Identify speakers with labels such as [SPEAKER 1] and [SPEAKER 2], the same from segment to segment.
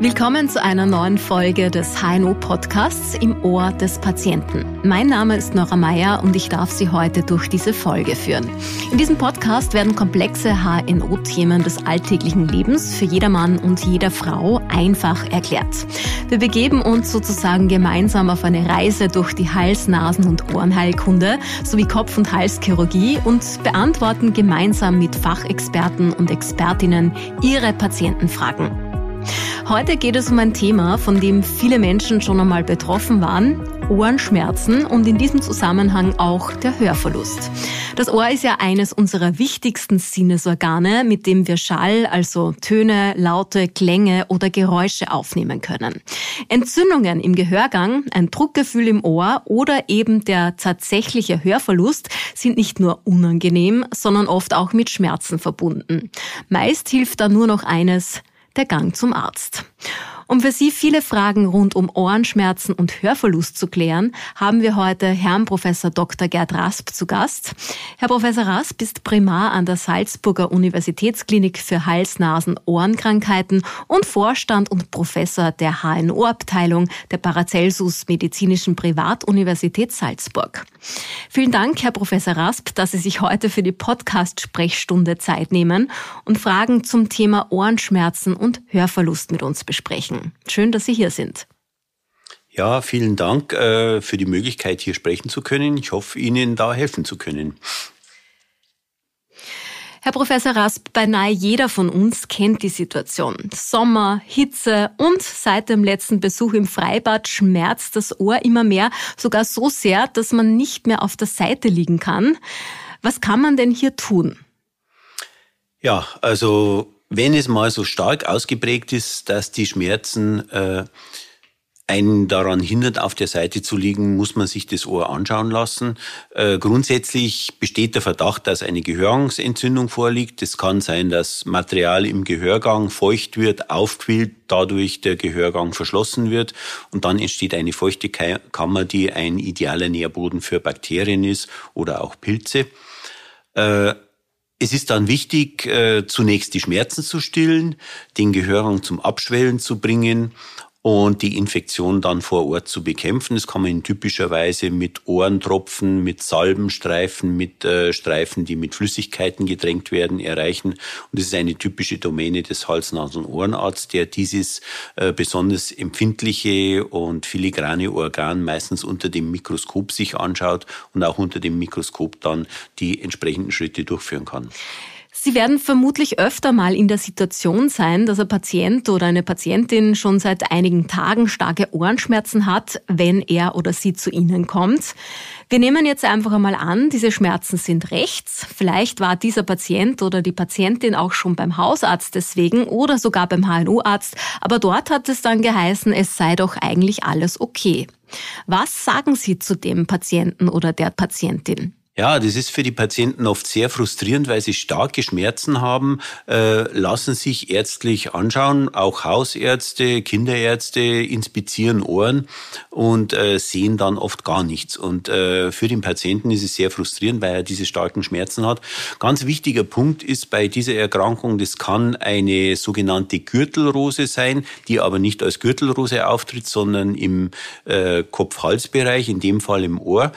[SPEAKER 1] Willkommen zu einer neuen Folge des HNO Podcasts im Ohr des Patienten. Mein Name ist Nora Meyer und ich darf Sie heute durch diese Folge führen. In diesem Podcast werden komplexe HNO-Themen des alltäglichen Lebens für jedermann und jeder Frau einfach erklärt. Wir begeben uns sozusagen gemeinsam auf eine Reise durch die Hals-, Nasen- und Ohrenheilkunde sowie Kopf- und Halschirurgie und beantworten gemeinsam mit Fachexperten und Expertinnen Ihre Patientenfragen. Heute geht es um ein Thema, von dem viele Menschen schon einmal betroffen waren, Ohrenschmerzen und in diesem Zusammenhang auch der Hörverlust. Das Ohr ist ja eines unserer wichtigsten Sinnesorgane, mit dem wir Schall, also Töne, Laute, Klänge oder Geräusche aufnehmen können. Entzündungen im Gehörgang, ein Druckgefühl im Ohr oder eben der tatsächliche Hörverlust sind nicht nur unangenehm, sondern oft auch mit Schmerzen verbunden. Meist hilft da nur noch eines, der Gang zum Arzt. Um für Sie viele Fragen rund um Ohrenschmerzen und Hörverlust zu klären, haben wir heute Herrn Professor Dr. Gerd Rasp zu Gast. Herr Professor Rasp ist Primar an der Salzburger Universitätsklinik für Hals-, Nasen-, Ohrenkrankheiten und Vorstand und Professor der HNO-Abteilung der Paracelsus Medizinischen Privatuniversität Salzburg. Vielen Dank, Herr Professor Rasp, dass Sie sich heute für die Podcast-Sprechstunde Zeit nehmen und Fragen zum Thema Ohrenschmerzen und Hörverlust mit uns besprechen sprechen. Schön, dass Sie hier sind.
[SPEAKER 2] Ja, vielen Dank äh, für die Möglichkeit, hier sprechen zu können. Ich hoffe, Ihnen da helfen zu können.
[SPEAKER 1] Herr Professor Rasp, beinahe jeder von uns kennt die Situation. Sommer, Hitze und seit dem letzten Besuch im Freibad schmerzt das Ohr immer mehr, sogar so sehr, dass man nicht mehr auf der Seite liegen kann. Was kann man denn hier tun?
[SPEAKER 2] Ja, also wenn es mal so stark ausgeprägt ist, dass die Schmerzen äh, einen daran hindert, auf der Seite zu liegen, muss man sich das Ohr anschauen lassen. Äh, grundsätzlich besteht der Verdacht, dass eine Gehörgangsentzündung vorliegt. Es kann sein, dass Material im Gehörgang feucht wird, aufquillt, dadurch der Gehörgang verschlossen wird und dann entsteht eine feuchte Kammer, die ein idealer Nährboden für Bakterien ist oder auch Pilze. Äh, es ist dann wichtig, äh, zunächst die Schmerzen zu stillen, den Gehörgang zum Abschwellen zu bringen und die Infektion dann vor Ort zu bekämpfen. Das kann man typischerweise mit Ohrentropfen, mit Salbenstreifen, mit äh, Streifen, die mit Flüssigkeiten gedrängt werden, erreichen. Und das ist eine typische Domäne des Hals-, Nasen- und Ohrenarztes, der dieses äh, besonders empfindliche und filigrane Organ meistens unter dem Mikroskop sich anschaut und auch unter dem Mikroskop dann die entsprechenden Schritte durchführen kann.
[SPEAKER 1] Sie werden vermutlich öfter mal in der Situation sein, dass ein Patient oder eine Patientin schon seit einigen Tagen starke Ohrenschmerzen hat, wenn er oder sie zu Ihnen kommt. Wir nehmen jetzt einfach einmal an, diese Schmerzen sind rechts. Vielleicht war dieser Patient oder die Patientin auch schon beim Hausarzt deswegen oder sogar beim HNO-Arzt, aber dort hat es dann geheißen, es sei doch eigentlich alles okay. Was sagen Sie zu dem Patienten oder der Patientin?
[SPEAKER 2] Ja, das ist für die Patienten oft sehr frustrierend, weil sie starke Schmerzen haben, äh, lassen sich ärztlich anschauen, auch Hausärzte, Kinderärzte inspizieren Ohren und äh, sehen dann oft gar nichts. Und äh, für den Patienten ist es sehr frustrierend, weil er diese starken Schmerzen hat. Ganz wichtiger Punkt ist bei dieser Erkrankung, das kann eine sogenannte Gürtelrose sein, die aber nicht als Gürtelrose auftritt, sondern im äh, Kopf-Hals-Bereich, in dem Fall im Ohr.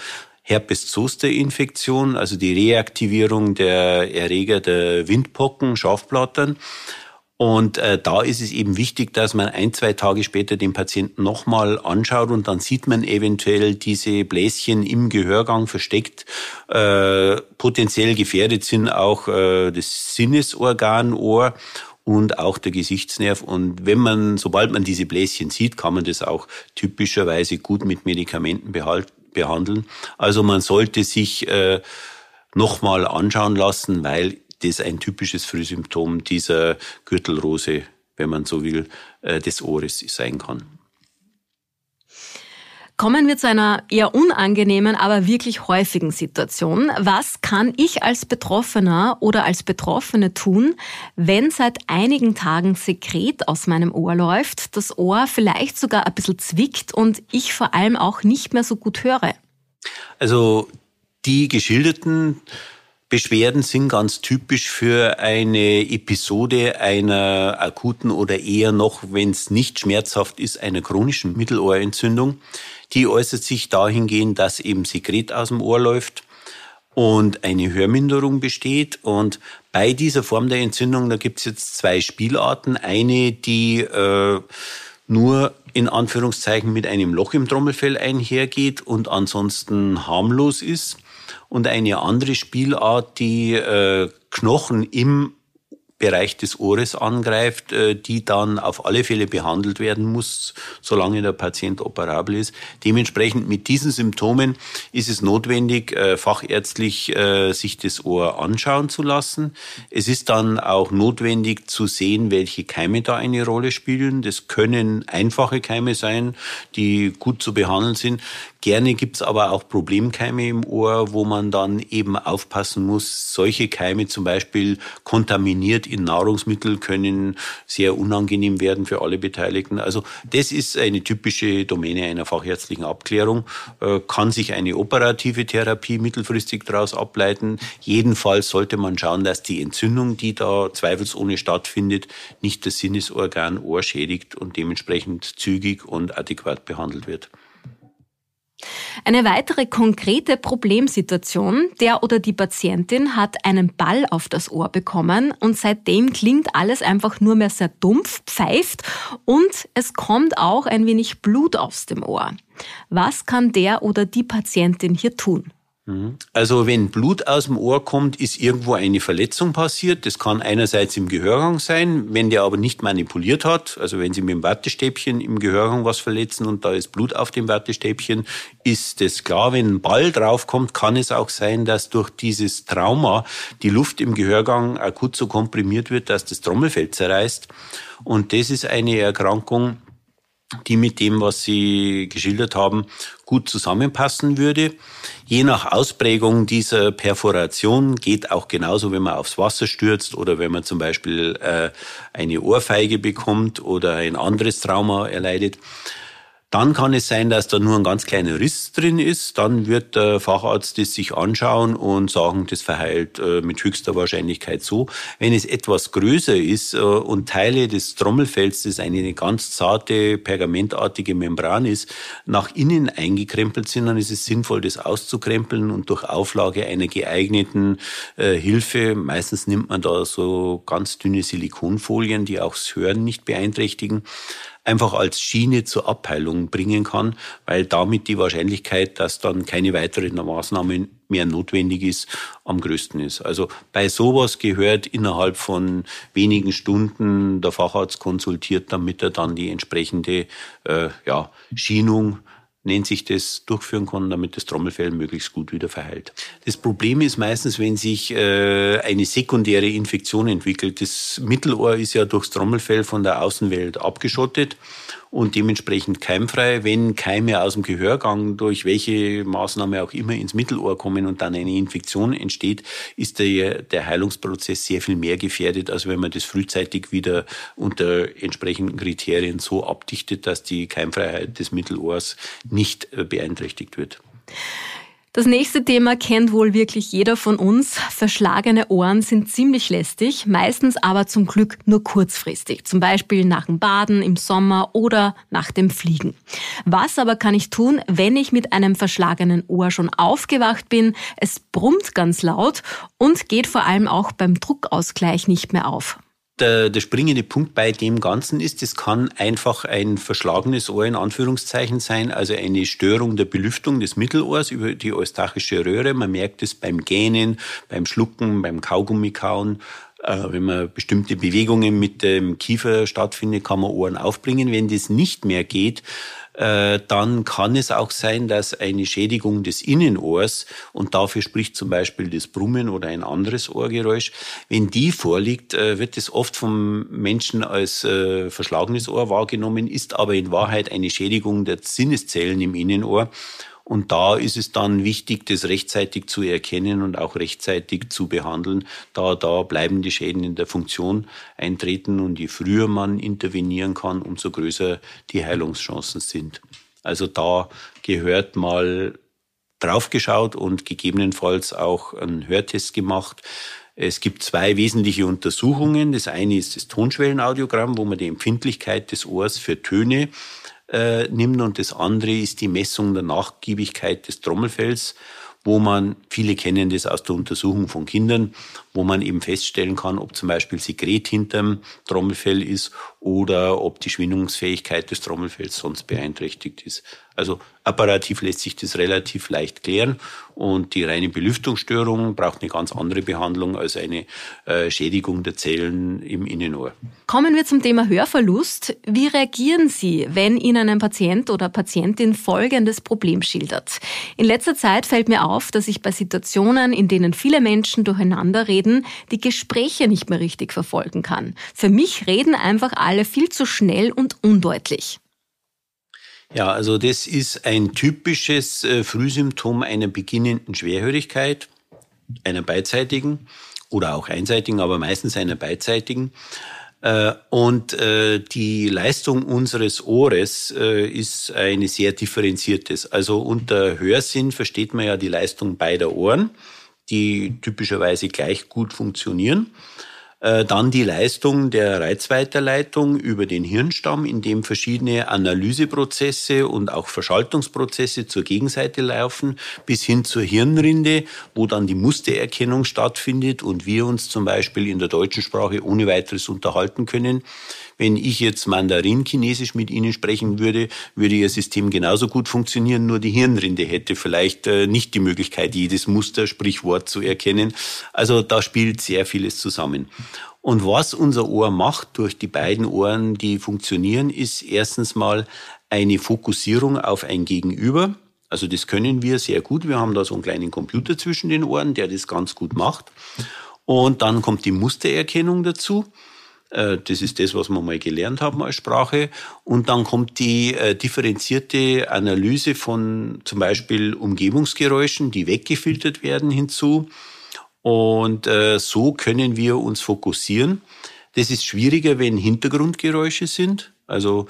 [SPEAKER 2] Herpes-Zoster-Infektion, also die Reaktivierung der Erreger der Windpocken, Schafblattern. Und äh, da ist es eben wichtig, dass man ein, zwei Tage später den Patienten nochmal anschaut und dann sieht man eventuell diese Bläschen im Gehörgang versteckt. Äh, potenziell gefährdet sind auch äh, das Sinnesorgan Ohr und auch der Gesichtsnerv. Und wenn man, sobald man diese Bläschen sieht, kann man das auch typischerweise gut mit Medikamenten behalten behandeln. Also man sollte sich äh, nochmal anschauen lassen, weil das ein typisches Frühsymptom dieser Gürtelrose, wenn man so will, äh, des Ohres sein kann.
[SPEAKER 1] Kommen wir zu einer eher unangenehmen, aber wirklich häufigen Situation. Was kann ich als Betroffener oder als Betroffene tun, wenn seit einigen Tagen Sekret aus meinem Ohr läuft, das Ohr vielleicht sogar ein bisschen zwickt und ich vor allem auch nicht mehr so gut höre?
[SPEAKER 2] Also die geschilderten Beschwerden sind ganz typisch für eine Episode einer akuten oder eher noch, wenn es nicht schmerzhaft ist, einer chronischen Mittelohrentzündung. Die äußert sich dahingehend, dass eben Sekret aus dem Ohr läuft und eine Hörminderung besteht. Und bei dieser Form der Entzündung, da gibt es jetzt zwei Spielarten. Eine, die äh, nur in Anführungszeichen mit einem Loch im Trommelfell einhergeht und ansonsten harmlos ist. Und eine andere Spielart, die äh, Knochen im Bereich des Ohres angreift, äh, die dann auf alle Fälle behandelt werden muss, solange der Patient operabel ist. Dementsprechend mit diesen Symptomen ist es notwendig, äh, fachärztlich äh, sich das Ohr anschauen zu lassen. Es ist dann auch notwendig zu sehen, welche Keime da eine Rolle spielen. Das können einfache Keime sein, die gut zu behandeln sind. Gerne gibt's aber auch Problemkeime im Ohr, wo man dann eben aufpassen muss. Solche Keime zum Beispiel kontaminiert in Nahrungsmittel können sehr unangenehm werden für alle Beteiligten. Also das ist eine typische Domäne einer fachärztlichen Abklärung. Äh, kann sich eine operative Therapie mittelfristig daraus ableiten. Jedenfalls sollte man schauen, dass die Entzündung, die da zweifelsohne stattfindet, nicht das Sinnesorgan Ohr schädigt und dementsprechend zügig und adäquat behandelt wird.
[SPEAKER 1] Eine weitere konkrete Problemsituation, der oder die Patientin hat einen Ball auf das Ohr bekommen und seitdem klingt alles einfach nur mehr sehr dumpf, pfeift und es kommt auch ein wenig Blut aus dem Ohr. Was kann der oder die Patientin hier tun?
[SPEAKER 2] Mhm. Also wenn Blut aus dem Ohr kommt, ist irgendwo eine Verletzung passiert. Das kann einerseits im Gehörgang sein, wenn der aber nicht manipuliert hat. Also wenn Sie mit dem Wattestäbchen im Gehörgang was verletzen und da ist Blut auf dem Wattestäbchen, ist das klar. Wenn ein Ball draufkommt, kann es auch sein, dass durch dieses Trauma die Luft im Gehörgang akut so komprimiert wird, dass das Trommelfell zerreißt. Und das ist eine Erkrankung, die mit dem, was Sie geschildert haben, gut zusammenpassen würde. Je nach Ausprägung dieser Perforation geht auch genauso, wenn man aufs Wasser stürzt oder wenn man zum Beispiel äh, eine Ohrfeige bekommt oder ein anderes Trauma erleidet. Dann kann es sein, dass da nur ein ganz kleiner Riss drin ist. Dann wird der Facharzt das sich anschauen und sagen, das verheilt äh, mit höchster Wahrscheinlichkeit so. Wenn es etwas größer ist äh, und Teile des Trommelfells, das eine ganz zarte, pergamentartige Membran ist, nach innen eingekrempelt sind, dann ist es sinnvoll, das auszukrempeln und durch Auflage einer geeigneten äh, Hilfe, meistens nimmt man da so ganz dünne Silikonfolien, die auch das Hören nicht beeinträchtigen, einfach als Schiene zur Abheilung bringen kann, weil damit die Wahrscheinlichkeit, dass dann keine weitere Maßnahme mehr notwendig ist, am größten ist. Also bei sowas gehört innerhalb von wenigen Stunden der Facharzt konsultiert, damit er dann die entsprechende äh, ja, Schienung sich das, durchführen kann, damit das Trommelfell möglichst gut wieder verheilt. Das Problem ist meistens, wenn sich äh, eine sekundäre Infektion entwickelt. Das Mittelohr ist ja durchs Trommelfell von der Außenwelt abgeschottet und dementsprechend keimfrei. Wenn Keime aus dem Gehörgang durch welche Maßnahme auch immer ins Mittelohr kommen und dann eine Infektion entsteht, ist der, der Heilungsprozess sehr viel mehr gefährdet, als wenn man das frühzeitig wieder unter entsprechenden Kriterien so abdichtet, dass die Keimfreiheit des Mittelohrs nicht äh, beeinträchtigt wird.
[SPEAKER 1] Das nächste Thema kennt wohl wirklich jeder von uns. Verschlagene Ohren sind ziemlich lästig, meistens aber zum Glück nur kurzfristig. Zum Beispiel nach dem Baden im Sommer oder nach dem Fliegen. Was aber kann ich tun, wenn ich mit einem verschlagenen Ohr schon aufgewacht bin? Es brummt ganz laut und geht vor allem auch beim Druckausgleich nicht mehr auf
[SPEAKER 2] der, der springende Punkt bei dem Ganzen ist, es kann einfach ein verschlagenes Ohr in Anführungszeichen sein, also eine Störung der Belüftung des Mittelohrs über die eustachische Röhre. Man merkt es beim Gähnen, beim Schlucken, beim Kaugummikauen. Äh, wenn man bestimmte Bewegungen mit dem Kiefer stattfindet, kann man Ohren aufbringen. Wenn das nicht mehr geht, äh, dann kann es auch sein, dass eine Schädigung des Innenohrs, und dafür spricht zum Beispiel das Brummen oder ein anderes Ohrgeräusch, wenn die vorliegt, äh, wird es oft vom Menschen als äh, verschlagenes Ohr wahrgenommen, ist aber in Wahrheit eine Schädigung der Sinneszellen im Innenohr. Und da ist es dann wichtig, das rechtzeitig zu erkennen und auch rechtzeitig zu behandeln, da da bleibende Schäden in der Funktion eintreten. Und je früher man intervenieren kann, umso größer die Heilungschancen sind. Also da gehört mal draufgeschaut und gegebenenfalls auch einen Hörtest gemacht. Es gibt zwei wesentliche Untersuchungen. Das eine ist das Tonschwellenaudiogramm, wo man die Empfindlichkeit des Ohrs für Töne äh, nimmt. Und das andere ist die Messung der Nachgiebigkeit des Trommelfells wo man, viele kennen das aus der Untersuchung von Kindern, wo man eben feststellen kann, ob zum Beispiel Sekret hinterm Trommelfell ist oder ob die Schwingungsfähigkeit des Trommelfells sonst beeinträchtigt ist. Also apparativ lässt sich das relativ leicht klären und die reine Belüftungsstörung braucht eine ganz andere Behandlung als eine äh, Schädigung der Zellen im Innenohr.
[SPEAKER 1] Kommen wir zum Thema Hörverlust. Wie reagieren Sie, wenn Ihnen ein Patient oder Patientin folgendes Problem schildert? In letzter Zeit fällt mir auf, dass ich bei Situationen, in denen viele Menschen durcheinander reden, die Gespräche nicht mehr richtig verfolgen kann. Für mich reden einfach alle viel zu schnell und undeutlich.
[SPEAKER 2] Ja, also das ist ein typisches äh, Frühsymptom einer beginnenden Schwerhörigkeit, einer beidseitigen oder auch einseitigen, aber meistens einer beidseitigen. Äh, und äh, die Leistung unseres Ohres ist eine sehr differenziertes. Also unter Hörsinn versteht man ja die Leistung beider Ohren, die typischerweise gleich gut funktionieren. Äh, dann die Leistung der Reizweiterleitung über den Hirnstamm, in dem verschiedene Analyseprozesse und auch Verschaltungsprozesse zur Gegenseite laufen, bis hin zur Hirnrinde, wo dann die Mustererkennung stattfindet und wir uns zum Beispiel in der deutschen Sprache ohne weiteres unterhalten können. Wenn ich jetzt Mandarin-Chinesisch mit Ihnen sprechen würde, würde Ihr System genauso gut funktionieren, nur die Hirnrinde hätte vielleicht äh, nicht die Möglichkeit, jedes Muster, Sprichwort zu erkennen. Also da spielt sehr vieles zusammen. Und was unser Ohr macht durch die beiden Ohren, die funktionieren, ist erstens mal eine Fokussierung auf ein Gegenüber. Also das können wir sehr gut. Wir haben da so einen kleinen Computer zwischen den Ohren, der das ganz gut macht. Und dann kommt die Mustererkennung dazu. Äh, das ist das, was wir mal gelernt haben als Sprache. Und dann kommt die äh, differenzierte Analyse von zum Beispiel Umgebungsgeräuschen, die weggefiltert werden, hinzu. Und äh, so können wir uns fokussieren. Das ist schwieriger, wenn Hintergrundgeräusche sind. Also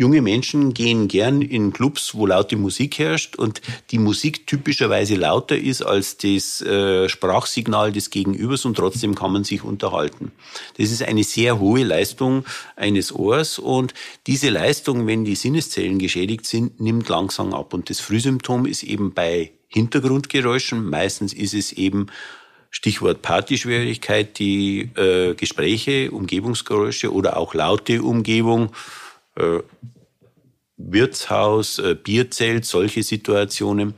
[SPEAKER 2] Junge Menschen gehen gern in Clubs, wo laute Musik herrscht. Und die Musik typischerweise lauter ist als das äh, Sprachsignal des Gegenübers und trotzdem kann man sich unterhalten. Das ist eine sehr hohe Leistung eines Ohrs. Und diese Leistung, wenn die Sinneszellen geschädigt sind, nimmt langsam ab. Und das Frühsymptom ist eben bei Hintergrundgeräuschen, meistens ist es eben Stichwort Partyschwierigkeit, die äh, Gespräche, Umgebungsgeräusche oder auch laute Umgebung, Wirtshaus, äh, Bierzelt, solche Situationen,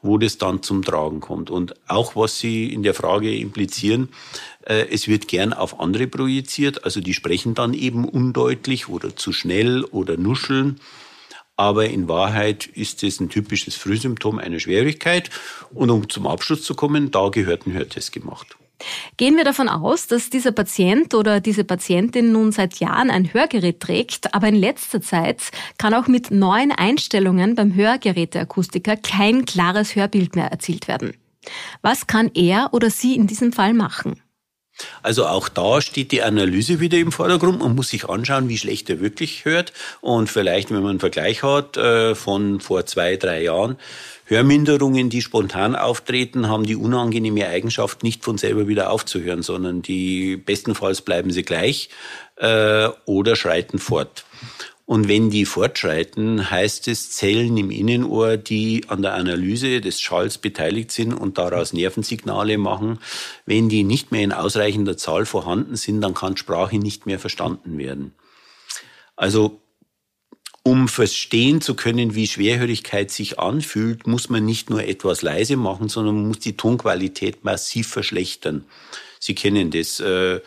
[SPEAKER 2] wo das dann zum Tragen kommt. Und auch was Sie in der Frage implizieren, äh, es wird gern auf andere projiziert, also die sprechen dann eben undeutlich oder zu schnell oder nuscheln. Aber in Wahrheit ist es ein typisches Frühsymptom einer Schwierigkeit. Und um zum Abschluss zu kommen, da gehört ein Hörtest gemacht.
[SPEAKER 1] Gehen wir davon aus, dass dieser Patient oder diese Patientin nun seit Jahren ein Hörgerät trägt, aber in letzter Zeit kann auch mit neuen Einstellungen beim Hörgeräteakustiker kein klares Hörbild mehr erzielt werden. Was kann er oder sie in diesem Fall machen?
[SPEAKER 2] Also auch da steht die Analyse wieder im Vordergrund. Man muss sich anschauen, wie schlecht er wirklich hört. Und vielleicht, wenn man einen Vergleich hat äh, von vor zwei, drei Jahren, Hörminderungen, die spontan auftreten, haben die unangenehme Eigenschaft, nicht von selber wieder aufzuhören, sondern die bestenfalls bleiben sie gleich äh, oder schreiten fort. Und wenn die fortschreiten, heißt es Zellen im Innenohr, die an der Analyse des Schalls beteiligt sind und daraus Nervensignale machen. Wenn die nicht mehr in ausreichender Zahl vorhanden sind, dann kann Sprache nicht mehr verstanden werden. Also um verstehen zu können, wie Schwerhörigkeit sich anfühlt, muss man nicht nur etwas leise machen, sondern man muss die Tonqualität massiv verschlechtern. Sie kennen das. Äh,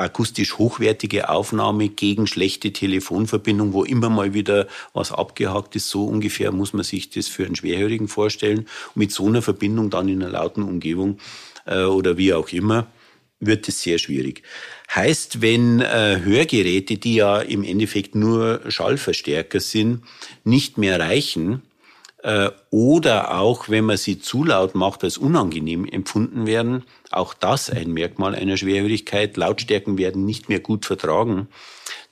[SPEAKER 2] akustisch hochwertige Aufnahme gegen schlechte Telefonverbindung, wo immer mal wieder was abgehakt ist. So ungefähr muss man sich das für einen Schwerhörigen vorstellen. Und mit so einer Verbindung dann in einer lauten Umgebung äh, oder wie auch immer wird es sehr schwierig. Heißt, wenn äh, Hörgeräte, die ja im Endeffekt nur Schallverstärker sind, nicht mehr reichen, äh, oder auch, wenn man sie zu laut macht, als unangenehm empfunden werden, auch das ein Merkmal einer Schwerhörigkeit, Lautstärken werden nicht mehr gut vertragen,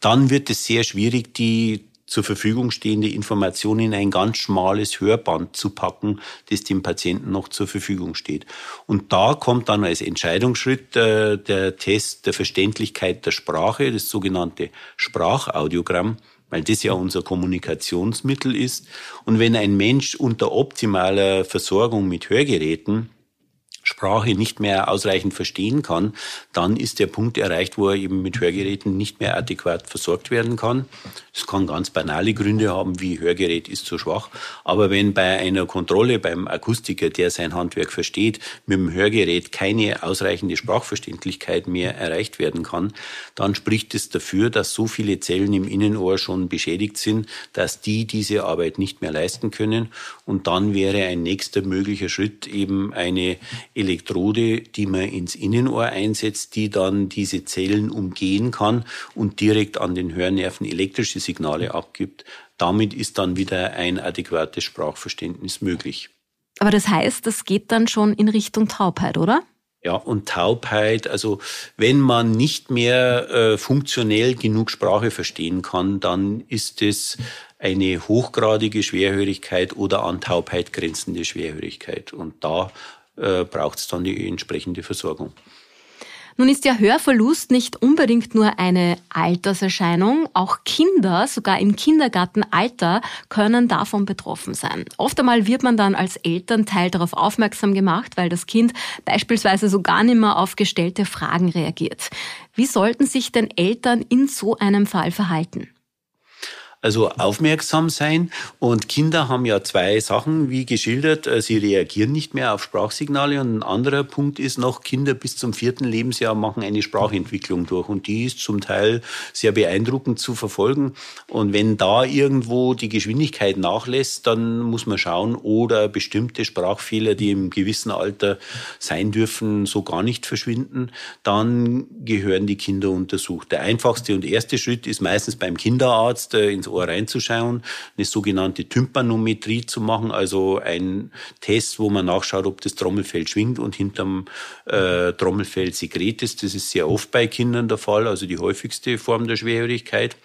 [SPEAKER 2] dann wird es sehr schwierig, die zur Verfügung stehende Information in ein ganz schmales Hörband zu packen, das dem Patienten noch zur Verfügung steht. Und da kommt dann als Entscheidungsschritt äh, der Test der Verständlichkeit der Sprache, das sogenannte Sprachaudiogramm, weil das ja unser Kommunikationsmittel ist. Und wenn ein Mensch unter optimaler Versorgung mit Hörgeräten Sprache nicht mehr ausreichend verstehen kann, dann ist der Punkt erreicht, wo er eben mit Hörgeräten nicht mehr adäquat versorgt werden kann. Das kann ganz banale Gründe haben, wie Hörgerät ist zu schwach. Aber wenn bei einer Kontrolle beim Akustiker, der sein Handwerk versteht, mit dem Hörgerät keine ausreichende Sprachverständlichkeit mehr erreicht werden kann, dann spricht es dafür, dass so viele Zellen im Innenohr schon beschädigt sind, dass die diese Arbeit nicht mehr leisten können. Und dann wäre ein nächster möglicher Schritt eben eine Elektrode, die man ins Innenohr einsetzt, die dann diese Zellen umgehen kann und direkt an den Hörnerven elektrische Signale abgibt. Damit ist dann wieder ein adäquates Sprachverständnis möglich.
[SPEAKER 1] Aber das heißt, das geht dann schon in Richtung Taubheit, oder?
[SPEAKER 2] Ja, und Taubheit, also wenn man nicht mehr äh, funktionell genug Sprache verstehen kann, dann ist es eine hochgradige Schwerhörigkeit oder an Taubheit grenzende Schwerhörigkeit. Und da äh, braucht es dann die entsprechende Versorgung.
[SPEAKER 1] Nun ist ja Hörverlust nicht unbedingt nur eine Alterserscheinung. Auch Kinder, sogar im Kindergartenalter, können davon betroffen sein. Oft einmal wird man dann als Elternteil darauf aufmerksam gemacht, weil das Kind beispielsweise so gar nicht mehr auf gestellte Fragen reagiert. Wie sollten sich denn Eltern in so einem Fall verhalten?
[SPEAKER 2] Also aufmerksam sein. Und Kinder haben ja zwei Sachen, wie geschildert. Äh, sie reagieren nicht mehr auf Sprachsignale. Und ein anderer Punkt ist noch, Kinder bis zum vierten Lebensjahr machen eine Sprachentwicklung durch. Und die ist zum Teil sehr beeindruckend zu verfolgen. Und wenn da irgendwo die Geschwindigkeit nachlässt, dann muss man schauen, oder bestimmte Sprachfehler, die im gewissen Alter sein dürfen, so gar nicht verschwinden, dann gehören die Kinder untersucht. Der einfachste und erste Schritt ist meistens beim Kinderarzt äh, Ohr reinzuschauen, eine sogenannte Tympanometrie zu machen, also ein Test, wo man nachschaut, ob das Trommelfell schwingt und hinterm äh, Trommelfell Sekret ist. Das ist sehr oft bei Kindern der Fall, also die häufigste Form der Schwerhörigkeit.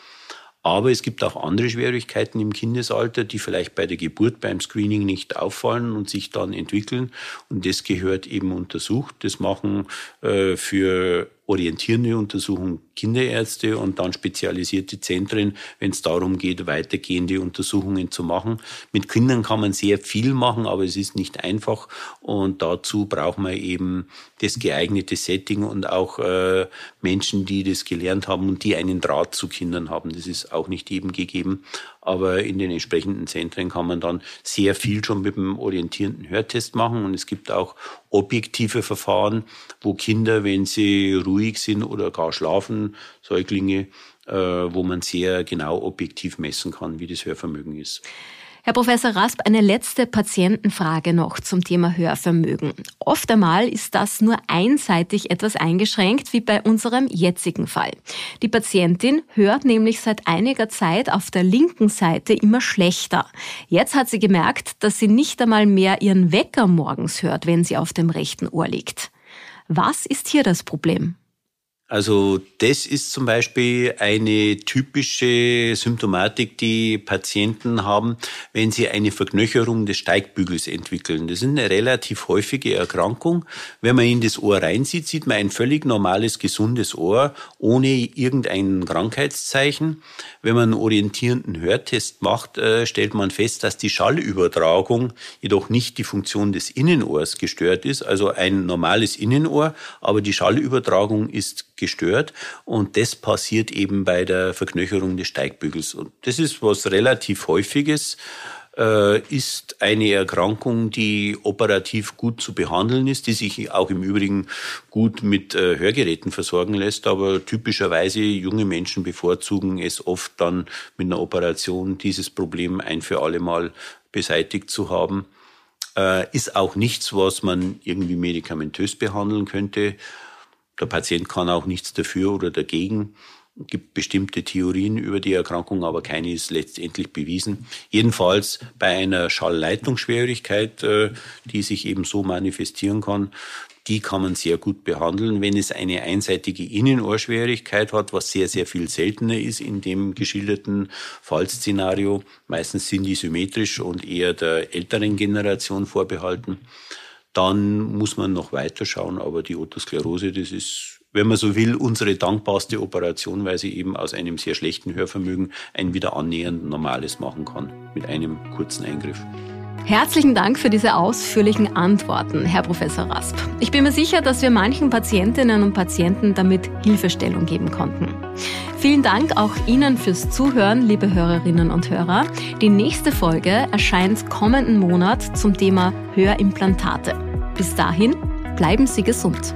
[SPEAKER 2] Aber es gibt auch andere Schwierigkeiten im Kindesalter, die vielleicht bei der Geburt beim Screening nicht auffallen und sich dann entwickeln. Und das gehört eben untersucht. Das machen äh, für orientierende Untersuchungen Kinderärzte und dann spezialisierte Zentren, wenn es darum geht, weitergehende Untersuchungen zu machen. Mit Kindern kann man sehr viel machen, aber es ist nicht einfach und dazu braucht man eben das geeignete Setting und auch äh, Menschen, die das gelernt haben und die einen Draht zu Kindern haben. Das ist auch nicht jedem gegeben, aber in den entsprechenden Zentren kann man dann sehr viel schon mit dem orientierenden Hörtest machen und es gibt auch objektive Verfahren, wo Kinder, wenn sie ruhig sind oder gar schlafen, Säuglinge, äh, wo man sehr genau objektiv messen kann, wie das Hörvermögen ist.
[SPEAKER 1] Herr Professor Rasp, eine letzte Patientenfrage noch zum Thema Hörvermögen. Oft einmal ist das nur einseitig etwas eingeschränkt, wie bei unserem jetzigen Fall. Die Patientin hört nämlich seit einiger Zeit auf der linken Seite immer schlechter. Jetzt hat sie gemerkt, dass sie nicht einmal mehr ihren Wecker morgens hört, wenn sie auf dem rechten Ohr liegt. Was ist hier das Problem?
[SPEAKER 2] Also das ist zum Beispiel eine typische Symptomatik, die Patienten haben, wenn sie eine Verknöcherung des Steigbügels entwickeln. Das ist eine relativ häufige Erkrankung. Wenn man in das Ohr reinsieht, sieht man ein völlig normales, gesundes Ohr ohne irgendein Krankheitszeichen. Wenn man einen orientierenden Hörtest macht, äh, stellt man fest, dass die Schallübertragung jedoch nicht die Funktion des Innenohrs gestört ist, also ein normales Innenohr, aber die Schallübertragung ist gestört. Und das passiert eben bei der Verknöcherung des Steigbügels. Und das ist was relativ häufiges äh, ist eine Erkrankung, die operativ gut zu behandeln ist, die sich auch im Übrigen gut mit äh, Hörgeräten versorgen lässt. Aber typischerweise junge Menschen bevorzugen es oft dann mit einer Operation dieses Problem ein für alle Mal beseitigt zu haben. Äh, ist auch nichts, was man irgendwie medikamentös behandeln könnte. Der Patient kann auch nichts dafür oder dagegen. Es gibt bestimmte Theorien über die Erkrankung, aber keine ist letztendlich bewiesen. Jedenfalls bei einer Schallleitungsschwierigkeit, äh, die sich eben so manifestieren kann, die kann man sehr gut behandeln. Wenn es eine einseitige Innenohrschwierigkeit hat, was sehr, sehr viel seltener ist in dem geschilderten Fallszenario, meistens sind die symmetrisch und eher der älteren Generation vorbehalten, dann muss man noch weiter schauen. Aber die Otosklerose, das ist wenn man so will, unsere dankbarste Operation, weil sie eben aus einem sehr schlechten Hörvermögen ein wieder annähernd normales machen kann mit einem kurzen Eingriff.
[SPEAKER 1] Herzlichen Dank für diese ausführlichen Antworten, Herr Professor Rasp. Ich bin mir sicher, dass wir manchen Patientinnen und Patienten damit Hilfestellung geben konnten. Vielen Dank auch Ihnen fürs Zuhören, liebe Hörerinnen und Hörer. Die nächste Folge erscheint kommenden Monat zum Thema Hörimplantate. Bis dahin, bleiben Sie gesund.